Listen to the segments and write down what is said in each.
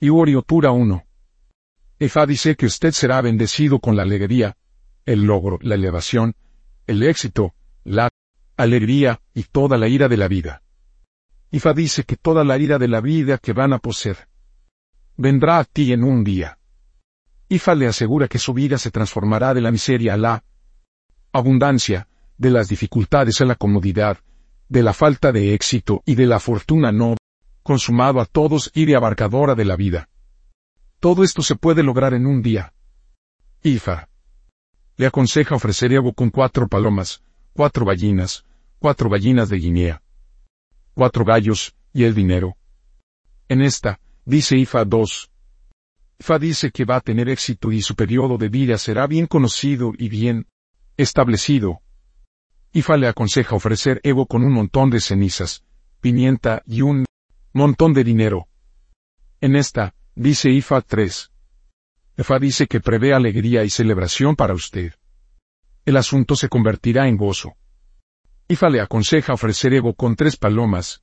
y Oriotura 1. Efa dice que usted será bendecido con la alegría, el logro, la elevación, el éxito, la alegría y toda la ira de la vida. Ifa dice que toda la ira de la vida que van a poseer vendrá a ti en un día. Ifa le asegura que su vida se transformará de la miseria a la abundancia, de las dificultades a la comodidad, de la falta de éxito y de la fortuna no consumado a todos y de abarcadora de la vida. Todo esto se puede lograr en un día. Ifa le aconseja ofrecer ego con cuatro palomas, cuatro gallinas, cuatro gallinas de Guinea, cuatro gallos, y el dinero. En esta, dice Ifa 2. Ifa dice que va a tener éxito y su periodo de vida será bien conocido y bien establecido. Ifa le aconseja ofrecer ego con un montón de cenizas, pimienta y un montón de dinero. En esta, dice Ifa 3. Ifa dice que prevé alegría y celebración para usted. El asunto se convertirá en gozo. Ifa le aconseja ofrecer ego con tres palomas,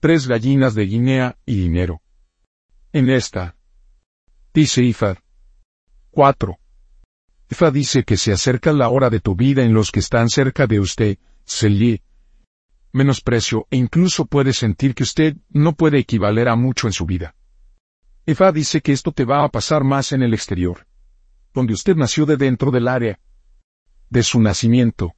tres gallinas de Guinea y dinero. En esta, dice Ifa 4. Ifa dice que se acerca la hora de tu vida en los que están cerca de usted, Menos Menosprecio e incluso puede sentir que usted no puede equivaler a mucho en su vida. Ifa dice que esto te va a pasar más en el exterior, donde usted nació de dentro del área de su nacimiento,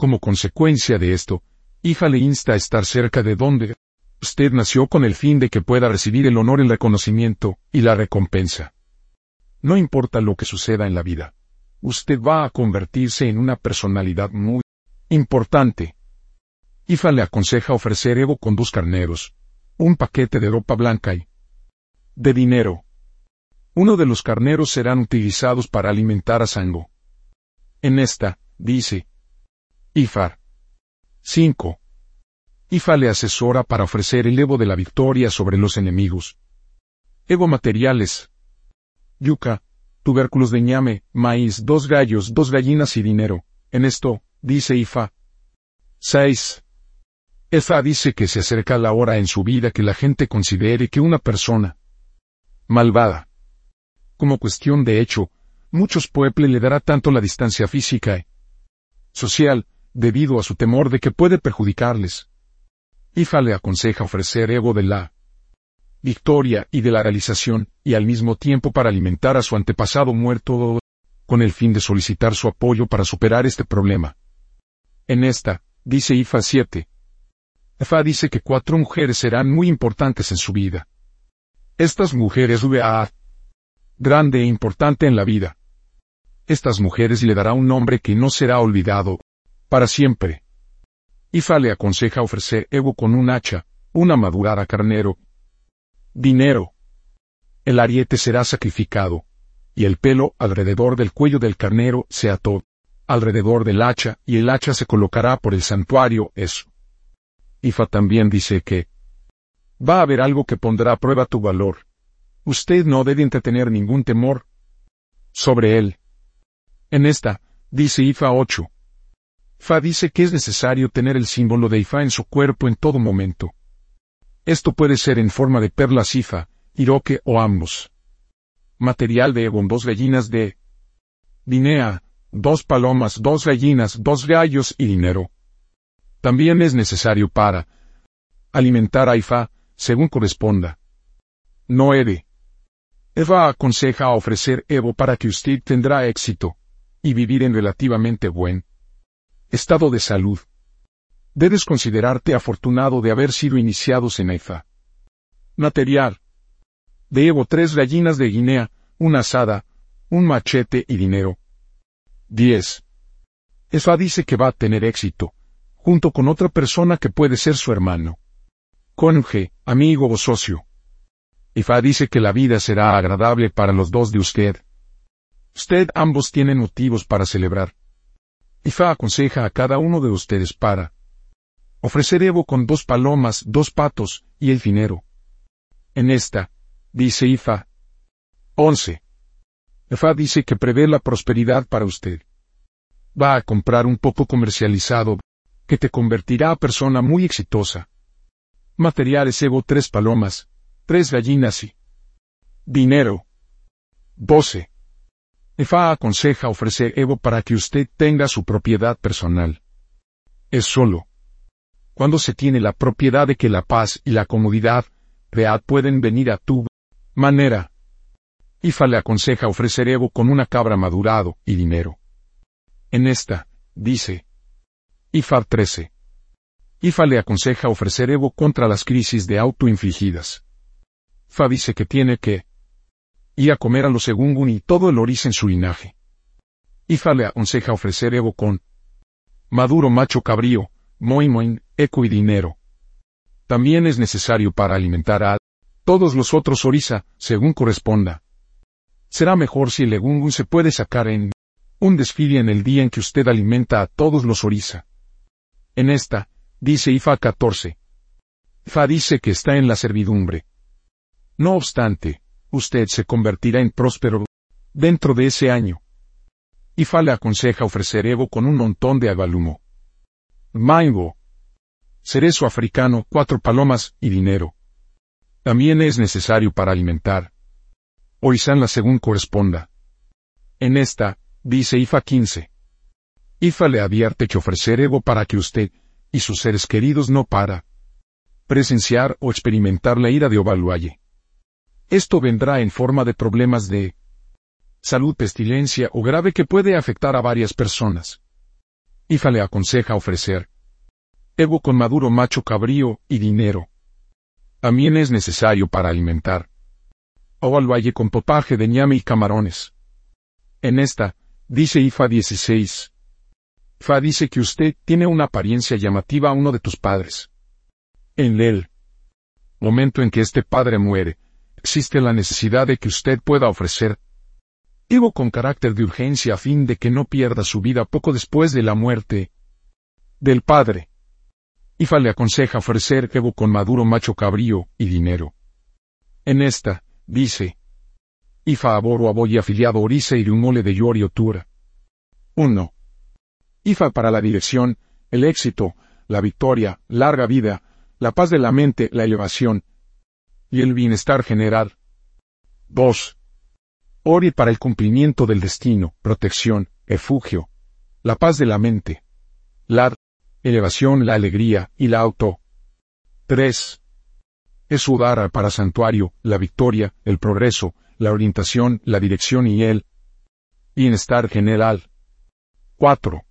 como consecuencia de esto, Ifa le insta a estar cerca de donde usted nació con el fin de que pueda recibir el honor, el reconocimiento y la recompensa. No importa lo que suceda en la vida, usted va a convertirse en una personalidad muy importante. Ifa le aconseja ofrecer Evo con dos carneros, un paquete de ropa blanca y de dinero. Uno de los carneros serán utilizados para alimentar a Sango. En esta, dice, IFAR. 5. IFA le asesora para ofrecer el Evo de la victoria sobre los enemigos. Evo materiales. Yuca, tubérculos de ñame, maíz, dos gallos, dos gallinas y dinero. En esto, dice IFA. 6. IFA dice que se acerca la hora en su vida que la gente considere que una persona malvada. Como cuestión de hecho, muchos pueblos le dará tanto la distancia física y social, debido a su temor de que puede perjudicarles. Ifa le aconseja ofrecer ego de la victoria y de la realización, y al mismo tiempo para alimentar a su antepasado muerto, con el fin de solicitar su apoyo para superar este problema. En esta, dice Ifa 7. Ifa dice que cuatro mujeres serán muy importantes en su vida. Estas mujeres a grande e importante en la vida. Estas mujeres le dará un nombre que no será olvidado, para siempre. Ifa le aconseja ofrecer ego con un hacha, una madurada carnero. Dinero. El ariete será sacrificado, y el pelo alrededor del cuello del carnero se ató, alrededor del hacha, y el hacha se colocará por el santuario, eso. Ifa también dice que va a haber algo que pondrá a prueba tu valor. Usted no debe entretener ningún temor sobre él. En esta, dice Ifa 8, Fa dice que es necesario tener el símbolo de Ifa en su cuerpo en todo momento. Esto puede ser en forma de perlas Ifa, Iroque o ambos. Material de Egon, dos gallinas de Dinea, dos palomas, dos gallinas, dos gallos y dinero. También es necesario para alimentar a Ifa, según corresponda. No Ede. Eva aconseja ofrecer Evo para que usted tendrá éxito y vivir en relativamente buen Estado de salud. Debes considerarte afortunado de haber sido iniciados en EFA. Material. Debo tres gallinas de Guinea, una asada, un machete y dinero. 10. EFA dice que va a tener éxito, junto con otra persona que puede ser su hermano. Cónyuge, amigo o socio. EFA dice que la vida será agradable para los dos de usted. Usted ambos tienen motivos para celebrar. Ifa aconseja a cada uno de ustedes para ofrecer Evo con dos palomas, dos patos y el dinero. En esta, dice Ifa. 11. Ifa dice que prevé la prosperidad para usted. Va a comprar un poco comercializado, que te convertirá a persona muy exitosa. Materiales Evo tres palomas, tres gallinas y dinero. 12. Efa aconseja ofrecer Evo para que usted tenga su propiedad personal. Es solo cuando se tiene la propiedad de que la paz y la comodidad real pueden venir a tu manera. Ifa le aconseja ofrecer Evo con una cabra madurado y dinero. En esta, dice. Ifa 13. Ifa le aconseja ofrecer Evo contra las crisis de autoinfligidas. Fa dice que tiene que ir a comer a los segungun y todo el oriz en su linaje. Ifa le aconseja ofrecer Evo con maduro macho cabrío, moin eco y dinero. También es necesario para alimentar a todos los otros orisa, según corresponda. Será mejor si el legungun se puede sacar en un desfile en el día en que usted alimenta a todos los orisa. En esta, dice Ifa 14. Fa dice que está en la servidumbre. No obstante, usted se convertirá en próspero dentro de ese año. Ifa le aconseja ofrecer Evo con un montón de agalumo. Maingo. Cerezo africano, cuatro palomas y dinero. También es necesario para alimentar. Oisanla según corresponda. En esta, dice IFA 15. IFA le advierte que ofrecer ego para que usted y sus seres queridos no para presenciar o experimentar la ira de Ovaluaye. Esto vendrá en forma de problemas de salud, pestilencia o grave que puede afectar a varias personas. IFA le aconseja ofrecer ego con maduro macho cabrío y dinero. También es necesario para alimentar. O al valle con popaje de ñame y camarones. En esta, dice IFA 16. Fa dice que usted tiene una apariencia llamativa a uno de tus padres. En el momento en que este padre muere, existe la necesidad de que usted pueda ofrecer Ego con carácter de urgencia a fin de que no pierda su vida poco después de la muerte del padre. Ifa le aconseja ofrecer Evo con maduro macho cabrío y dinero. En esta, dice. Ifa aboro aboy afiliado Orisa y mole de Yori Otura. 1. Ifa para la dirección, el éxito, la victoria, larga vida, la paz de la mente, la elevación y el bienestar general. 2. Ori para el cumplimiento del destino, protección, refugio, la paz de la mente, la elevación, la alegría y la auto. 3. Esudara para santuario, la victoria, el progreso, la orientación, la dirección y el bienestar general. 4.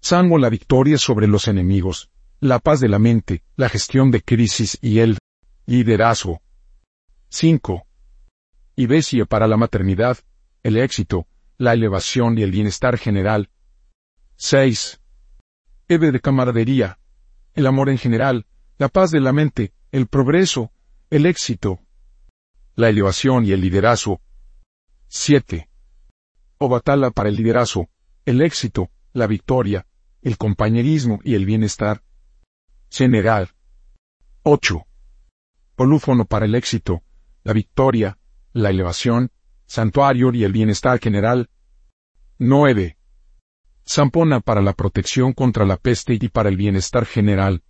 Sango la victoria sobre los enemigos, la paz de la mente, la gestión de crisis y el liderazgo. 5 y Besia para la maternidad, el éxito, la elevación y el bienestar general. 6. Eve de camaradería, el amor en general, la paz de la mente, el progreso, el éxito, la elevación y el liderazgo. 7. Obatala para el liderazgo, el éxito, la victoria, el compañerismo y el bienestar. General. 8. Polúfono para el éxito, la victoria, la elevación, santuario y el bienestar general. 9. Zampona para la protección contra la peste y para el bienestar general.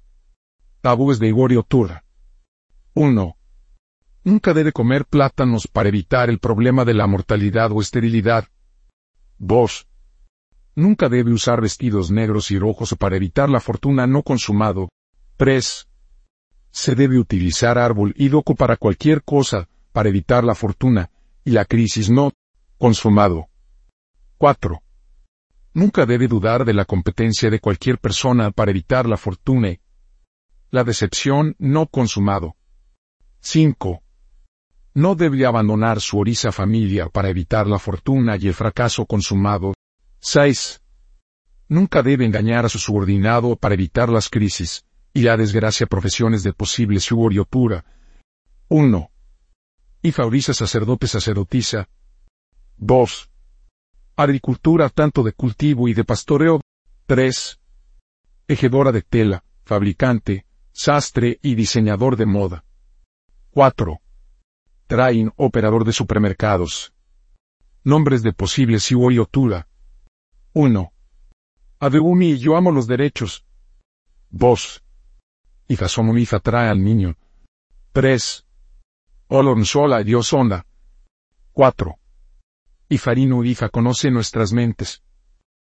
Tabúes de Igorio Tur. 1. Nunca debe comer plátanos para evitar el problema de la mortalidad o esterilidad. 2. Nunca debe usar vestidos negros y rojos para evitar la fortuna no consumado. 3. Se debe utilizar árbol y doco para cualquier cosa, para evitar la fortuna y la crisis no consumado. 4. Nunca debe dudar de la competencia de cualquier persona para evitar la fortuna. La decepción no consumado. 5. No debe abandonar su orisa familia para evitar la fortuna y el fracaso consumado. 6. Nunca debe engañar a su subordinado para evitar las crisis y la desgracia profesiones de posible suborio pura. 1. Y favoriza sacerdote sacerdotisa. 2. Agricultura tanto de cultivo y de pastoreo. 3. Ejedora de tela, fabricante, sastre y diseñador de moda. 4. Train, operador de supermercados. Nombres de posible Siborio 1. Adegumi y yo amo los derechos. 2. Hijasomu trae al niño. 3. Olon sola Dios onda. 4. Ifarinu hija conoce nuestras mentes.